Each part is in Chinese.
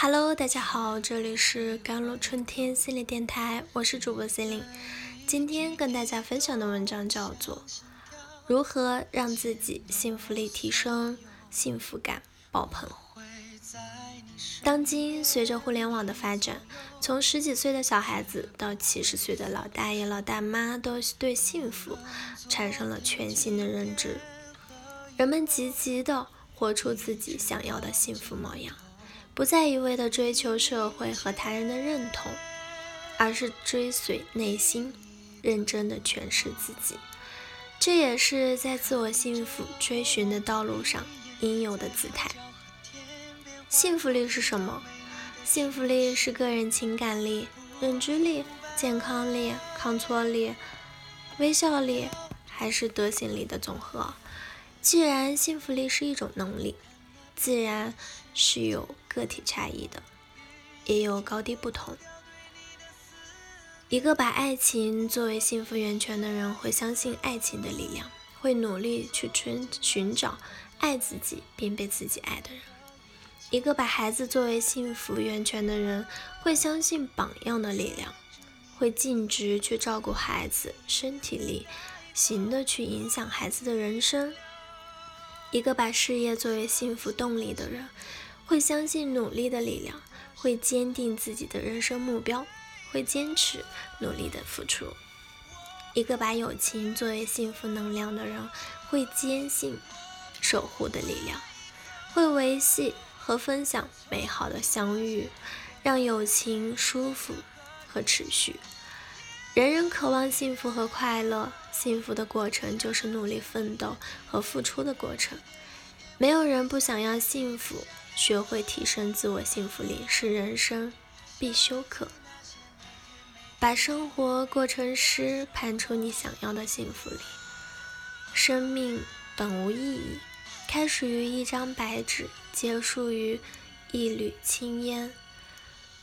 Hello，大家好，这里是甘露春天心理电台，我是主播心灵。今天跟大家分享的文章叫做《如何让自己幸福力提升，幸福感爆棚》。当今随着互联网的发展，从十几岁的小孩子到七十岁的老大爷、老大妈，都对幸福产生了全新的认知。人们积极的活出自己想要的幸福模样。不再一味的追求社会和他人的认同，而是追随内心，认真的诠释自己。这也是在自我幸福追寻的道路上应有的姿态。幸福力是什么？幸福力是个人情感力、认知力、健康力、抗挫力、微笑力，还是德行力的总和？既然幸福力是一种能力。自然是有个体差异的，也有高低不同。一个把爱情作为幸福源泉的人，会相信爱情的力量，会努力去寻寻找爱自己并被自己爱的人。一个把孩子作为幸福源泉的人，会相信榜样的力量，会尽职去照顾孩子，身体力行的去影响孩子的人生。一个把事业作为幸福动力的人，会相信努力的力量，会坚定自己的人生目标，会坚持努力的付出。一个把友情作为幸福能量的人，会坚信守护的力量，会维系和分享美好的相遇，让友情舒服和持续。人人渴望幸福和快乐，幸福的过程就是努力奋斗和付出的过程。没有人不想要幸福，学会提升自我幸福力是人生必修课。把生活过成诗，盘出你想要的幸福力。生命本无意义，开始于一张白纸，结束于一缕青烟。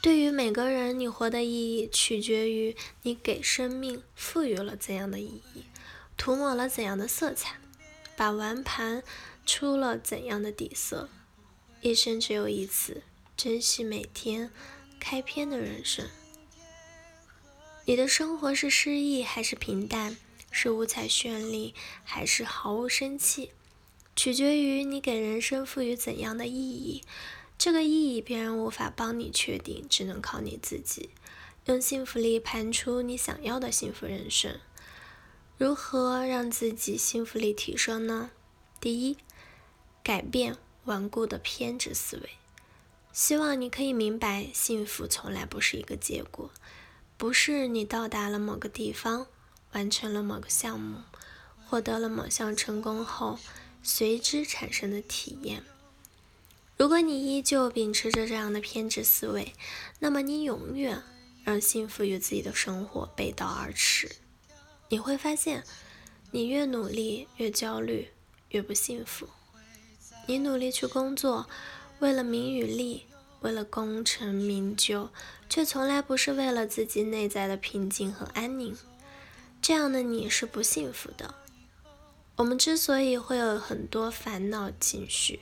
对于每个人，你活的意义取决于你给生命赋予了怎样的意义，涂抹了怎样的色彩，把玩盘出了怎样的底色。一生只有一次，珍惜每天开篇的人生。你的生活是诗意还是平淡，是五彩绚丽还是毫无生气，取决于你给人生赋予怎样的意义。这个意义别人无法帮你确定，只能靠你自己。用幸福力盘出你想要的幸福人生。如何让自己幸福力提升呢？第一，改变顽固的偏执思维。希望你可以明白，幸福从来不是一个结果，不是你到达了某个地方，完成了某个项目，获得了某项成功后随之产生的体验。如果你依旧秉持着这样的偏执思维，那么你永远让幸福与自己的生活背道而驰。你会发现，你越努力越焦虑，越不幸福。你努力去工作，为了名与利，为了功成名就，却从来不是为了自己内在的平静和安宁。这样的你是不幸福的。我们之所以会有很多烦恼情绪，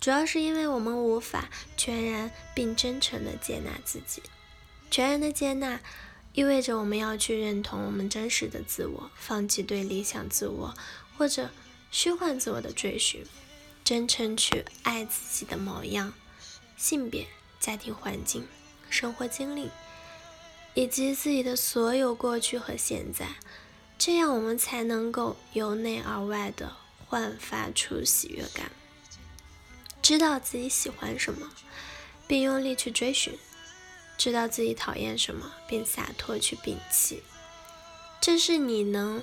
主要是因为我们无法全然并真诚的接纳自己。全然的接纳，意味着我们要去认同我们真实的自我，放弃对理想自我或者虚幻自我的追寻，真诚去爱自己的模样、性别、家庭环境、生活经历，以及自己的所有过去和现在。这样，我们才能够由内而外的焕发出喜悦感。知道自己喜欢什么，并用力去追寻；知道自己讨厌什么，并洒脱去摒弃。这是你能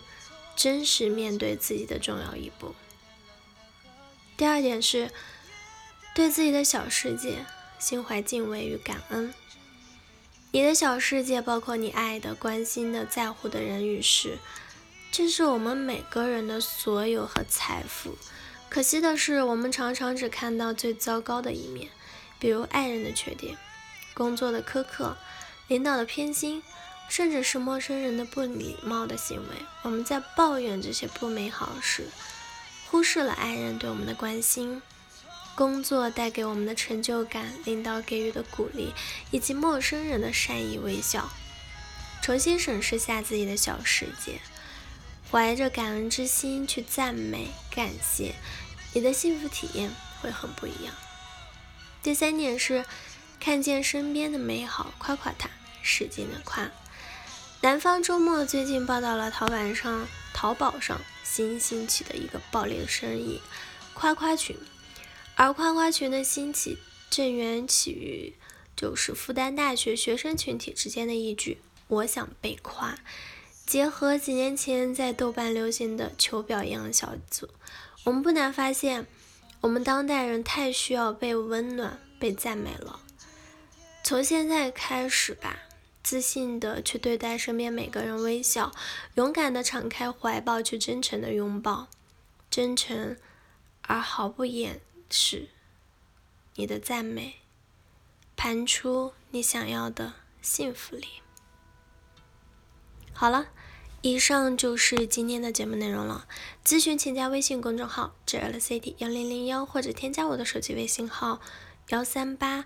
真实面对自己的重要一步。第二点是，对自己的小世界心怀敬畏与感恩。你的小世界包括你爱的、关心的、在乎的人与事，这是我们每个人的所有和财富。可惜的是，我们常常只看到最糟糕的一面，比如爱人的缺点、工作的苛刻、领导的偏心，甚至是陌生人的不礼貌的行为。我们在抱怨这些不美好时，忽视了爱人对我们的关心。工作带给我们的成就感，领导给予的鼓励，以及陌生人的善意微笑。重新审视下自己的小世界，怀着感恩之心去赞美、感谢，你的幸福体验会很不一样。第三点是，看见身边的美好，夸夸他，使劲的夸。南方周末最近报道了淘宝上淘宝上新兴起的一个暴利的生意——夸夸群。而夸夸群的兴起，正源起于就是复旦大学学生群体之间的一句“我想被夸”，结合几年前在豆瓣流行的求表扬小组，我们不难发现，我们当代人太需要被温暖、被赞美了。从现在开始吧，自信的去对待身边每个人，微笑，勇敢的敞开怀抱，去真诚的拥抱，真诚而毫不掩。饰你的赞美，盘出你想要的幸福里。好了，以上就是今天的节目内容了。咨询请加微信公众号 “jlcd 幺零零幺”或者添加我的手机微信号幺三八